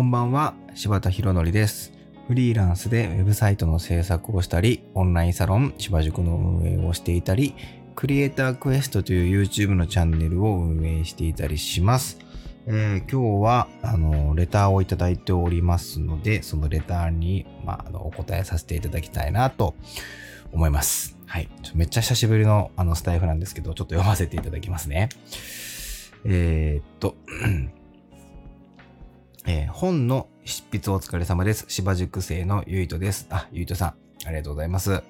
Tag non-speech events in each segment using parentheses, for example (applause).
こんばんは、柴田博則です。フリーランスでウェブサイトの制作をしたり、オンラインサロン、柴塾の運営をしていたり、クリエイタークエストという YouTube のチャンネルを運営していたりします。えー今日は、あの、レターをいただいておりますので、そのレターに、まあ、のお答えさせていただきたいなと思います。はい。めっちゃ久しぶりのあのスタイフなんですけど、ちょっと読ませていただきますね。えーっと、えー本の執筆お疲れ様です。芝塾生のゆいとです。あ、ゆいとさん、ありがとうございます。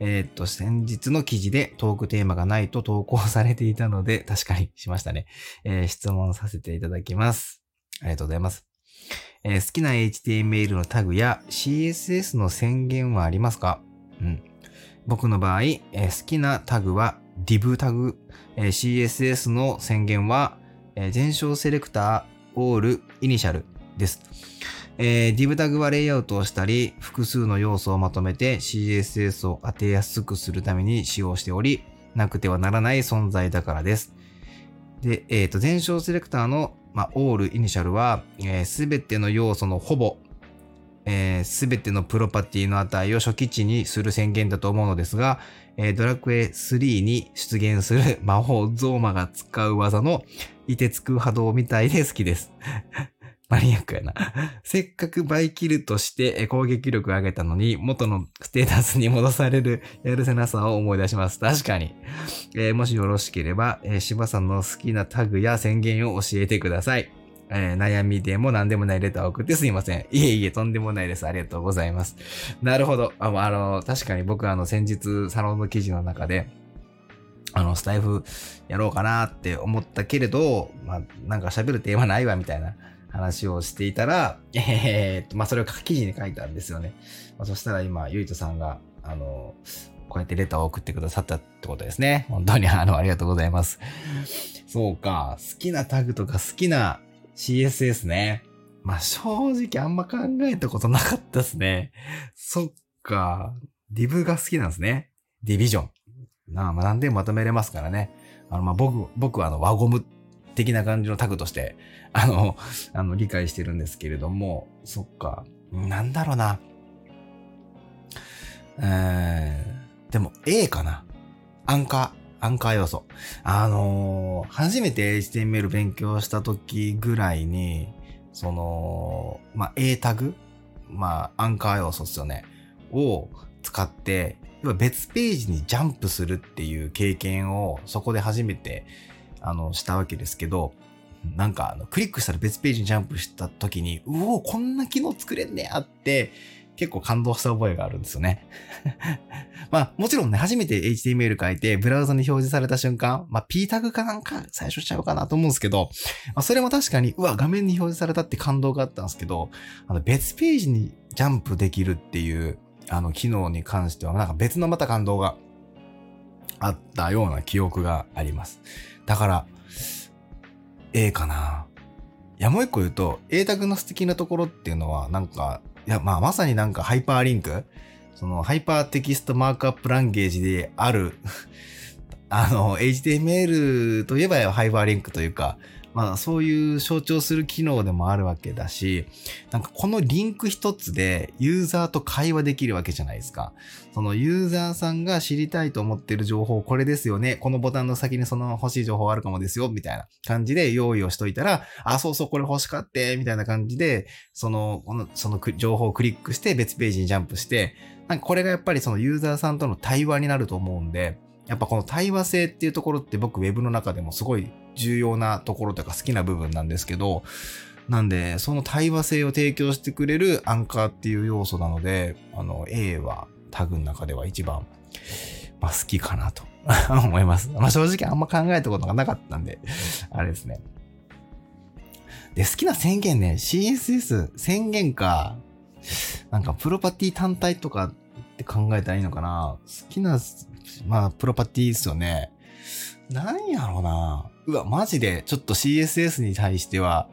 えーっと、先日の記事でトークテーマがないと投稿されていたので、確かにしましたね。えー質問させていただきます。ありがとうございます。えー好きな HTML のタグや CSS の宣言はありますか？うん。僕の場合、えー好きなタグは div タグ、えー CSS の宣言は、えー全章セレクター、オール、イニシャルです。えー div タグはレイアウトをしたり、複数の要素をまとめて CSS を当てやすくするために使用しており、なくてはならない存在だからです。で、えっ、と、全章セレクターの、まあ、オール、イニシャルは、す、べ、ての要素のほぼ、すべてのプロパティの値を初期値にする宣言だと思うのですが、えードラクエ3に出現する魔法ゾーマが使う技の凍てつく波動みたいで好きです。(laughs) マニアックやな。せっかくバイキルとして攻撃力を上げたのに元のステータスに戻されるやるせなさを思い出します。確かに。えーもしよろしければ、えー、柴さんの好きなタグや宣言を教えてください。えー悩みでも何でもないレターを送ってすいません。いえいえ、とんでもないです。ありがとうございます。なるほど。ああの、確かに僕あの、先日、サロンの記事の中で、あの、スタイフやろうかなって思ったけれど、まあ、なんか喋るテーマないわ、みたいな話をしていたら、えーっと、まあ、それを記事に書いたんですよね。まあ、そしたら今、ゆいとさんが、あの、こうやってレターを送ってくださったってことですね。本当にあの、ありがとうございます。そうか。好きなタグとか好きな CSS ね。まあ、正直あんま考えたことなかったですね。そっか。ディブが好きなんですね。ディビジョン。なあ、まあ、何でもまとめれますからね。あの、まあ、僕、僕はあの、輪ゴム的な感じのタグとして、あの、あの、理解してるんですけれども、そっか。なんだろうな。えー、でも A かな。アンカー、アンカー要素。あのー初めて HTML 勉強した時ぐらいに、その、まあ、A タグまあ、アンカー要素ですよね。を使って、別ページにジャンプするっていう経験をそこで初めて、あの、したわけですけど、なんか、あの、クリックしたら別ページにジャンプした時に、うおこんな機能作れんねやって、結構感動した覚えがあるんですよね。(laughs) まあ、もちろんね、初めて HTML 書いて、ブラウザに表示された瞬間、まあ、P タグかなんか最初しちゃうかなと思うんですけど、まあ、それも確かに、うわ、画面に表示されたって感動があったんですけど、あの、別ページにジャンプできるっていう、あの、機能に関しては、なんか別のまた感動があったような記憶があります。だから、A かな。いや、もう一個言うと、A タグの素敵なところっていうのは、なんか、いや、まあ、まさになんかハイパーリンク？その、 Hypertext Markup Language である、(laughs) あの、HTML といえばハイパーリンクというか、まあ、そういう象徴する機能でもあるわけだし、なんかこのリンク一つでユーザーと会話できるわけじゃないですか。そのユーザーさんが知りたいと思ってる情報これですよね。このボタンの先にその欲しい情報あるかもですよ。みたいな感じで用意をしといたら、あ、そうそうこれ欲しかって、みたいな感じで、その、この、その情報をクリックして別ページにジャンプして、なんかこれがやっぱりそのユーザーさんとの対話になると思うんで、やっぱこの対話性っていうところって僕ウェブの中でもすごい重要なところとか好きな部分なんですけど、なんで、その対話性を提供してくれるアンカーっていう要素なので、あの、A はタグの中では一番、まあ、好きかなと (laughs) 思います。まあ、正直あんま考えたことがなかったんで、あれですね。で、好きな宣言ね、CSS 宣言か、なんかプロパティ単体とかって考えたらいいのかな好きな、まあ、プロパティですよね。なんやろうな。うわ、マジで、ちょっと CSS に対しては、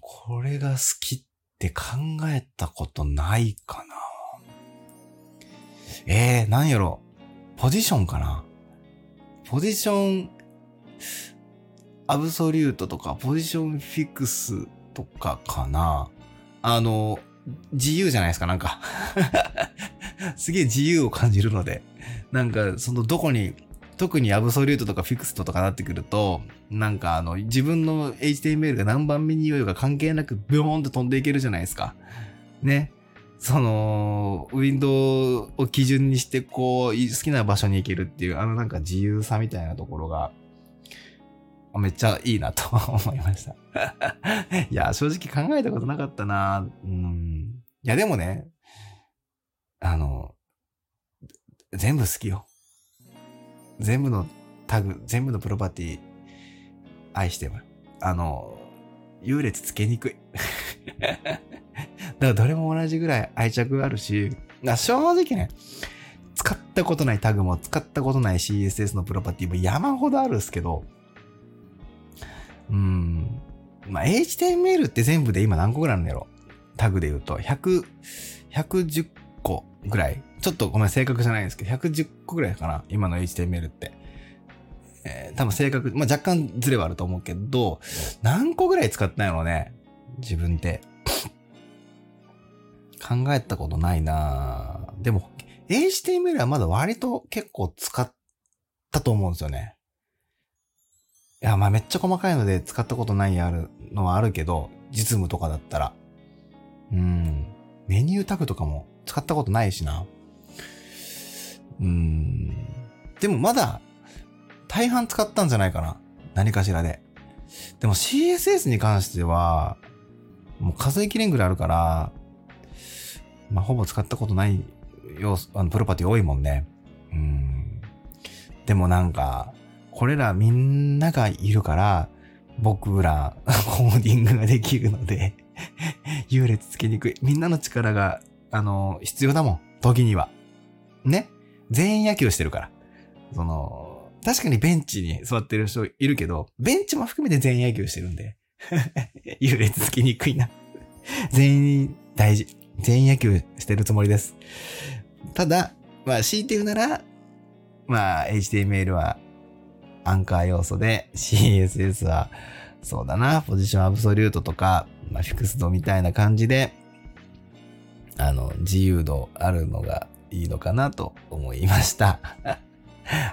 これが好きって考えたことないかな。えー、なんやろ。ポジションかな。ポジション、アブソリュートとか、ポジションフィックスとかかな。あの、自由じゃないですか、なんか (laughs) すげえ自由を感じるので。なんか、そのどこに、特にアブソリュートとかフィクストとかなってくると、なんかあの、自分の HTML が何番目に言おうが関係なく、ビョーンって飛んでいけるじゃないですか。ね。その、ウィンドウを基準にして、こう、好きな場所に行けるっていう、あのなんか自由さみたいなところが、めっちゃいいなと (laughs) 思いました (laughs) いや、正直考えたことなかったな。うん。いや、でもね、あの、全部好きよ。全部のタグ、全部のプロパティ、愛してる。あの、優劣つけにくい。(laughs) だからどれも同じぐらい愛着があるし、正直ね、使ったことないタグも使ったことない CSS のプロパティも山ほどあるんすけど、うん。まあ、HTML って全部で今何個ぐらいなんだろ？うタグで言うと、100、110個ぐらい。ちょっとごめん、正確じゃないんですけど、110個ぐらいかな今の HTML って。えー、多分正確、まあ、若干ズレはあると思うけど、何個ぐらい使ったんやろうね自分で。考えたことないなでも、HTML はまだ割と結構使ったと思うんですよね。いや、まあめっちゃ細かいので使ったことないあるのはあるけど、実務とかだったら。うん。メニュータグとかも使ったことないしな。うん。でもまだ大半使ったんじゃないかな。何かしらで。でも CSS に関しては、もう数えきれんぐらいあるから、まあほぼ使ったことない要素、あの、プロパティ多いもんね。うん。でもなんか、これらみんながいるから、僕らコーディングができるので優劣つけにくい。みんなの力が、あの、必要だもん。時には。ね。全員野球してるから。その、確かにベンチに座ってる人いるけど、ベンチも含めて全員野球してるんで。(laughs) 優劣つけにくいな。(laughs) 全員大事。全員野球してるつもりです。ただ、まあ、強いて言うなら、まあ、HTML はアンカー要素で CSS はそうだな、ポジションアブソリュートとか、まあ、フィクスドみたいな感じで、あの、自由度あるのがいいのかなと思いました。(laughs)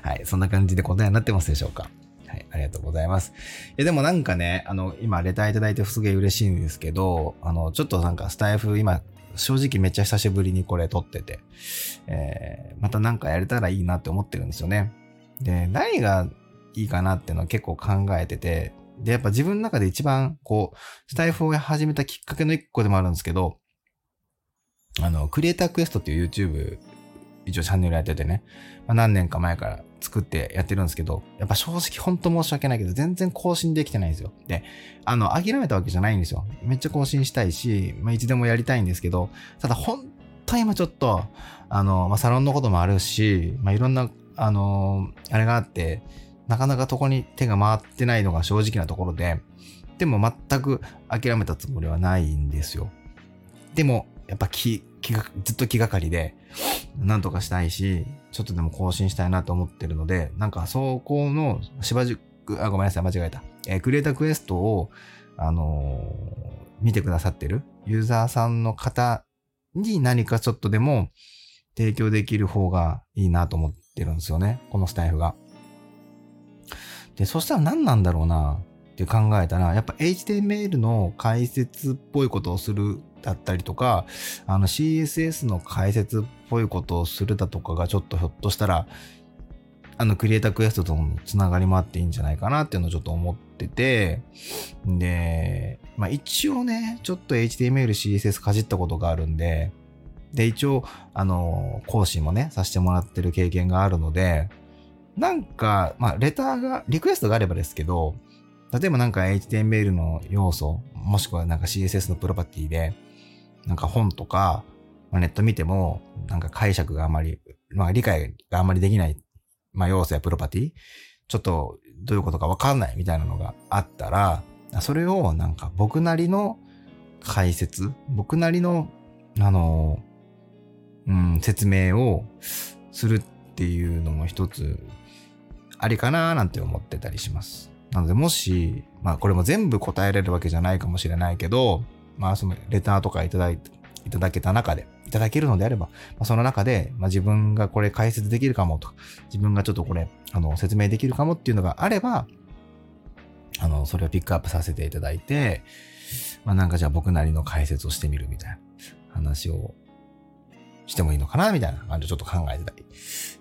はい、そんな感じで答えになってますでしょうかはい、ありがとうございます。いや、でもなんかね、あの、今、レターいただいてすげえ嬉しいんですけど、あの、ちょっとなんかスタイフ、今、正直めっちゃ久しぶりにこれ撮ってて、えー、またなんかやれたらいいなって思ってるんですよね。で、何がいいかなっていうのは結構考えてて、で、やっぱ自分の中で一番、こう、スタイフを始めたきっかけの一個でもあるんですけど、あの、クリエイタークエストっていう YouTube、一応チャンネルやっててね、まあ、何年か前から作ってやってるんですけど、やっぱ正直ほんと申し訳ないけど、全然更新できてないんですよ。で、あの、諦めたわけじゃないんですよ。めっちゃ更新したいし、まあ、いつでもやりたいんですけど、ただ本当今ちょっと、あの、まあ、サロンのこともあるし、まあ、いろんな、あの、あれがあって、なかなかそこに手が回ってないのが正直なところで、でも全く諦めたつもりはないんですよ。でも、やっぱ気、気が、ずっと気がかりで、なんとかしたいし、ちょっとでも更新したいなと思ってるので、なんかそこの、しばじく、あ、ごめんなさい、間違えた。えー、クリエイタークエストを、あのー、見てくださってるユーザーさんの方に何かちょっとでも提供できる方がいいなと思ってるんですよね。このスタイフが。で、そしたら何なんだろうなって考えたら、やっぱ HTML の解説っぽいことをするだったりとか、あの CSS の解説っぽいことをするだとかがちょっとひょっとしたら、あのクリエイタークエストとのつながりもあっていいんじゃないかなっていうのをちょっと思ってて、で、まあ一応ね、ちょっと HTML、CSS かじったことがあるんで、で、一応、あの、講師もね、させてもらってる経験があるので、なんか、まあ、レターが、リクエストがあればですけど、例えばなんか HTML の要素、もしくはなんか CSS のプロパティで、なんか本とか、まあ、ネット見ても、なんか解釈があまり、まあ理解があまりできない、まあ要素やプロパティ、ちょっとどういうことかわかんないみたいなのがあったら、それをなんか僕なりの解説、僕なりの、あの、うん、説明をするっていうのも一つありかななんて思ってたりします。なので、もし、まあこれも全部答えれるわけじゃないかもしれないけど、まあそのレターとかいただいて、いただけた中で、いただけるのであれば、まあ、その中で、まあ、自分がこれ解説できるかもとか、自分がちょっとこれ、あの、説明できるかもっていうのがあれば、あの、それをピックアップさせていただいて、まあなんかじゃあ僕なりの解説をしてみるみたいな話をしてもいいのかなみたいな感じでちょっと考えてたり、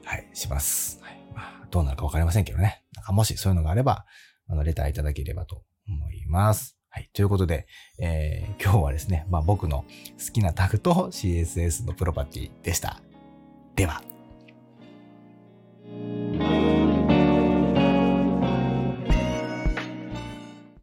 はい、します。はい。まあ、どうなるかわかりませんけどね。なんかもしそういうのがあれば、あの、レターいただければと思います。はい。ということで、えー、今日はですね、まあ、僕の好きなタグと CSS のプロパティでした。では。